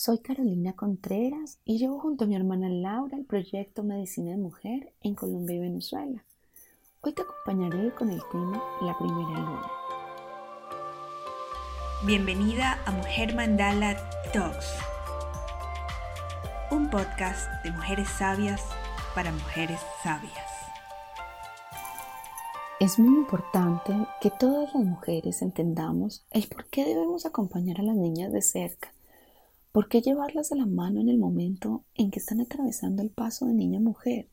Soy Carolina Contreras y llevo junto a mi hermana Laura el proyecto Medicina de Mujer en Colombia y Venezuela. Hoy te acompañaré con el tema La Primera Luna. Bienvenida a Mujer Mandala Talks, un podcast de mujeres sabias para mujeres sabias. Es muy importante que todas las mujeres entendamos el por qué debemos acompañar a las niñas de cerca ¿Por qué llevarlas de la mano en el momento en que están atravesando el paso de niña a mujer?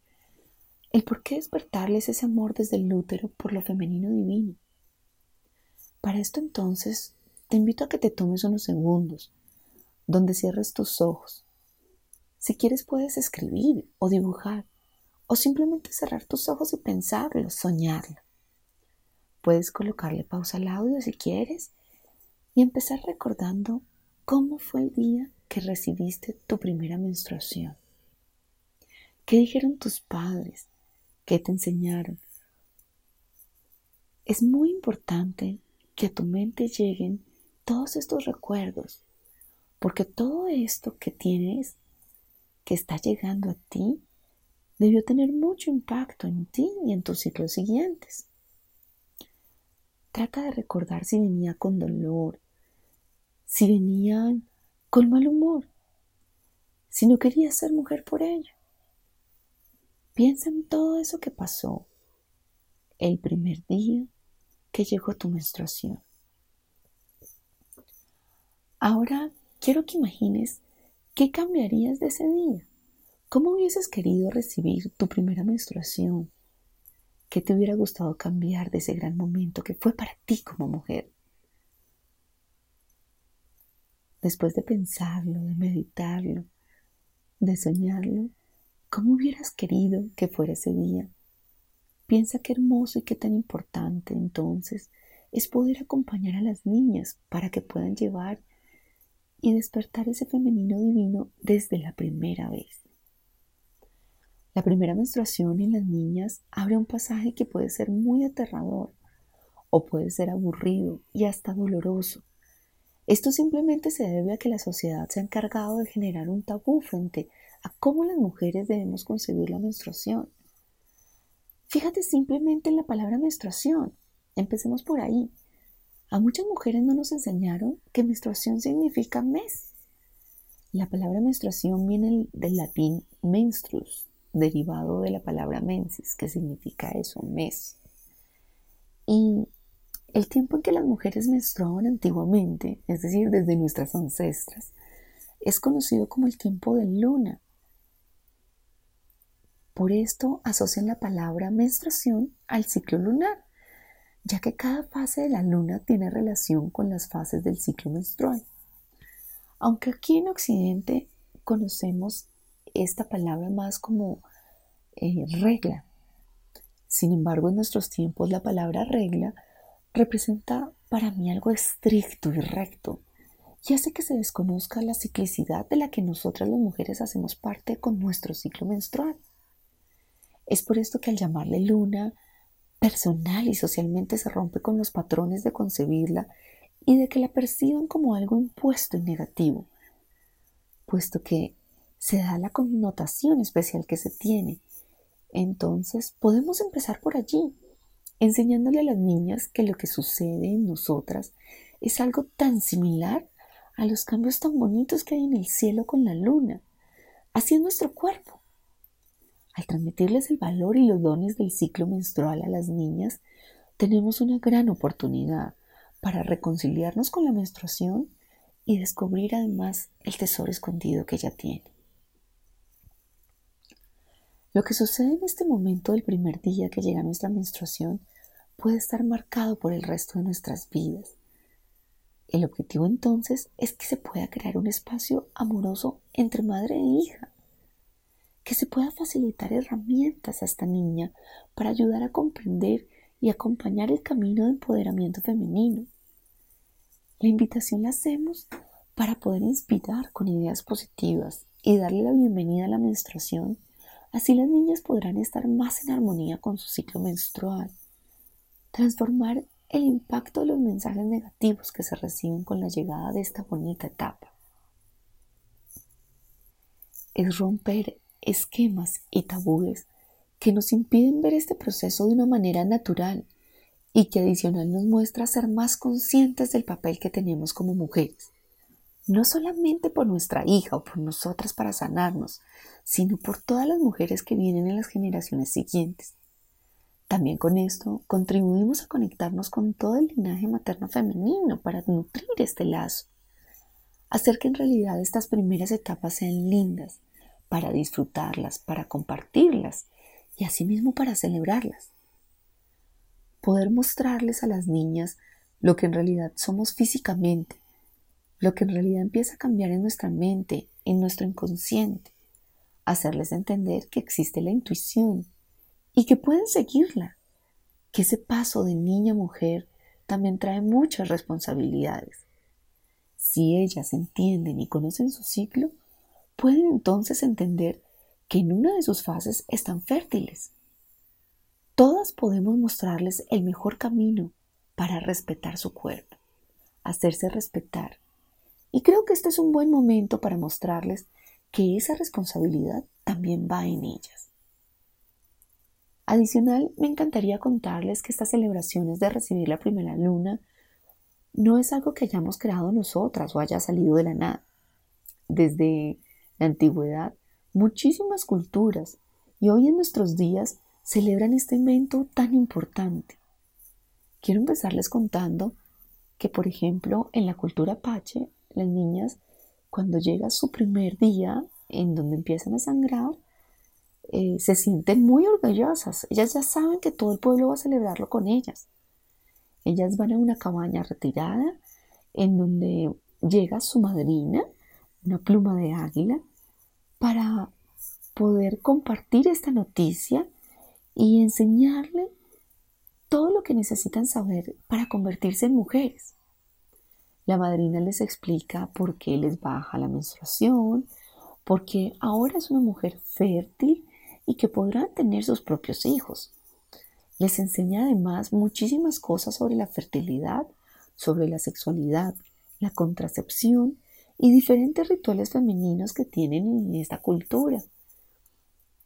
¿El por qué despertarles ese amor desde el útero por lo femenino divino? Para esto entonces te invito a que te tomes unos segundos donde cierres tus ojos. Si quieres puedes escribir o dibujar o simplemente cerrar tus ojos y pensarlo, soñarlo. Puedes colocarle pausa al audio si quieres y empezar recordando ¿Cómo fue el día que recibiste tu primera menstruación? ¿Qué dijeron tus padres? ¿Qué te enseñaron? Es muy importante que a tu mente lleguen todos estos recuerdos, porque todo esto que tienes, que está llegando a ti, debió tener mucho impacto en ti y en tus ciclos siguientes. Trata de recordar si venía con dolor, si venían con mal humor, si no querías ser mujer por ello. Piensa en todo eso que pasó el primer día que llegó tu menstruación. Ahora quiero que imagines qué cambiarías de ese día. ¿Cómo hubieses querido recibir tu primera menstruación? ¿Qué te hubiera gustado cambiar de ese gran momento que fue para ti como mujer? Después de pensarlo, de meditarlo, de soñarlo, ¿cómo hubieras querido que fuera ese día? Piensa qué hermoso y qué tan importante entonces es poder acompañar a las niñas para que puedan llevar y despertar ese femenino divino desde la primera vez. La primera menstruación en las niñas abre un pasaje que puede ser muy aterrador o puede ser aburrido y hasta doloroso esto simplemente se debe a que la sociedad se ha encargado de generar un tabú frente a cómo las mujeres debemos concebir la menstruación. Fíjate simplemente en la palabra menstruación. Empecemos por ahí. A muchas mujeres no nos enseñaron que menstruación significa mes. La palabra menstruación viene del latín menstruus, derivado de la palabra mensis, que significa eso, mes. Y el tiempo en que las mujeres menstruaban antiguamente, es decir, desde nuestras ancestras, es conocido como el tiempo de luna. Por esto asocian la palabra menstruación al ciclo lunar, ya que cada fase de la luna tiene relación con las fases del ciclo menstrual. Aunque aquí en Occidente conocemos esta palabra más como eh, regla. Sin embargo, en nuestros tiempos la palabra regla representa para mí algo estricto y recto y hace que se desconozca la ciclicidad de la que nosotras las mujeres hacemos parte con nuestro ciclo menstrual. Es por esto que al llamarle luna, personal y socialmente se rompe con los patrones de concebirla y de que la perciban como algo impuesto y negativo, puesto que se da la connotación especial que se tiene. Entonces podemos empezar por allí, enseñándole a las niñas que lo que sucede en nosotras es algo tan similar a los cambios tan bonitos que hay en el cielo con la luna, así es nuestro cuerpo. Al transmitirles el valor y los dones del ciclo menstrual a las niñas, tenemos una gran oportunidad para reconciliarnos con la menstruación y descubrir además el tesoro escondido que ella tiene. Lo que sucede en este momento del primer día que llega nuestra menstruación puede estar marcado por el resto de nuestras vidas. El objetivo entonces es que se pueda crear un espacio amoroso entre madre e hija, que se pueda facilitar herramientas a esta niña para ayudar a comprender y acompañar el camino de empoderamiento femenino. La invitación la hacemos para poder inspirar con ideas positivas y darle la bienvenida a la menstruación. Así las niñas podrán estar más en armonía con su ciclo menstrual, transformar el impacto de los mensajes negativos que se reciben con la llegada de esta bonita etapa. Es romper esquemas y tabúes que nos impiden ver este proceso de una manera natural y que adicional nos muestra ser más conscientes del papel que tenemos como mujeres, no solamente por nuestra hija o por nosotras para sanarnos, sino por todas las mujeres que vienen en las generaciones siguientes. También con esto contribuimos a conectarnos con todo el linaje materno femenino para nutrir este lazo, hacer que en realidad estas primeras etapas sean lindas, para disfrutarlas, para compartirlas y asimismo para celebrarlas. Poder mostrarles a las niñas lo que en realidad somos físicamente, lo que en realidad empieza a cambiar en nuestra mente, en nuestro inconsciente, hacerles entender que existe la intuición, y que pueden seguirla, que ese paso de niña a mujer también trae muchas responsabilidades. Si ellas entienden y conocen su ciclo, pueden entonces entender que en una de sus fases están fértiles. Todas podemos mostrarles el mejor camino para respetar su cuerpo, hacerse respetar. Y creo que este es un buen momento para mostrarles que esa responsabilidad también va en ellas. Adicional, me encantaría contarles que estas celebraciones de recibir la primera luna no es algo que hayamos creado nosotras o haya salido de la nada. Desde la antigüedad, muchísimas culturas y hoy en nuestros días celebran este evento tan importante. Quiero empezarles contando que, por ejemplo, en la cultura apache, las niñas, cuando llega su primer día en donde empiezan a sangrar, eh, se sienten muy orgullosas. Ellas ya saben que todo el pueblo va a celebrarlo con ellas. Ellas van a una cabaña retirada en donde llega su madrina, una pluma de águila, para poder compartir esta noticia y enseñarle todo lo que necesitan saber para convertirse en mujeres. La madrina les explica por qué les baja la menstruación, porque ahora es una mujer fértil y que podrán tener sus propios hijos. Les enseña además muchísimas cosas sobre la fertilidad, sobre la sexualidad, la contracepción y diferentes rituales femeninos que tienen en esta cultura.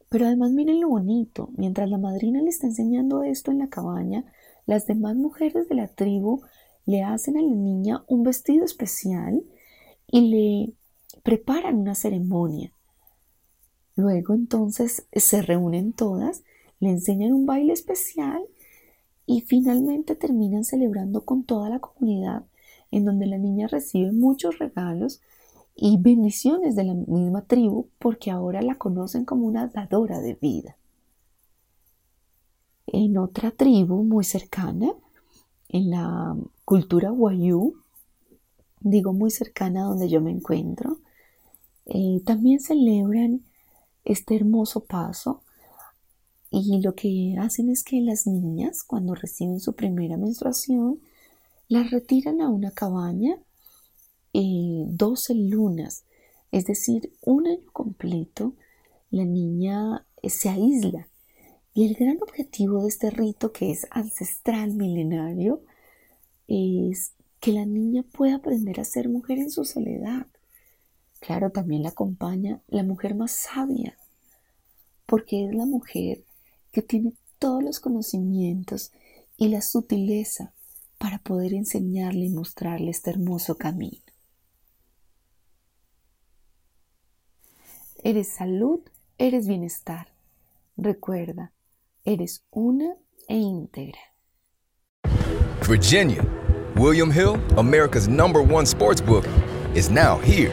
Pero además miren lo bonito, mientras la madrina le está enseñando esto en la cabaña, las demás mujeres de la tribu le hacen a la niña un vestido especial y le preparan una ceremonia. Luego entonces se reúnen todas, le enseñan un baile especial y finalmente terminan celebrando con toda la comunidad en donde la niña recibe muchos regalos y bendiciones de la misma tribu porque ahora la conocen como una dadora de vida. En otra tribu muy cercana, en la cultura Wayuu, digo muy cercana a donde yo me encuentro, eh, también celebran este hermoso paso y lo que hacen es que las niñas cuando reciben su primera menstruación las retiran a una cabaña eh, 12 lunas, es decir, un año completo la niña se aísla y el gran objetivo de este rito que es ancestral milenario es que la niña pueda aprender a ser mujer en su soledad Claro, también la acompaña la mujer más sabia, porque es la mujer que tiene todos los conocimientos y la sutileza para poder enseñarle y mostrarle este hermoso camino. Eres salud, eres bienestar. Recuerda, eres una e íntegra. Virginia, William Hill, America's number one sports book, is now here.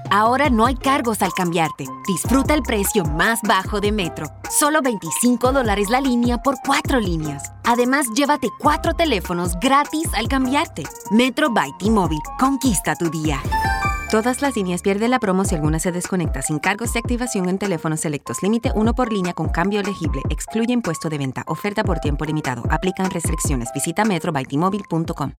Ahora no hay cargos al cambiarte. Disfruta el precio más bajo de Metro. Solo 25 dólares la línea por cuatro líneas. Además, llévate cuatro teléfonos gratis al cambiarte. Metro by T-Mobile. Conquista tu día. Todas las líneas pierden la promo si alguna se desconecta sin cargos de activación en teléfonos selectos. Límite uno por línea con cambio elegible. Excluye impuesto de venta. Oferta por tiempo limitado. Aplican restricciones. Visita metrobytmobile.com.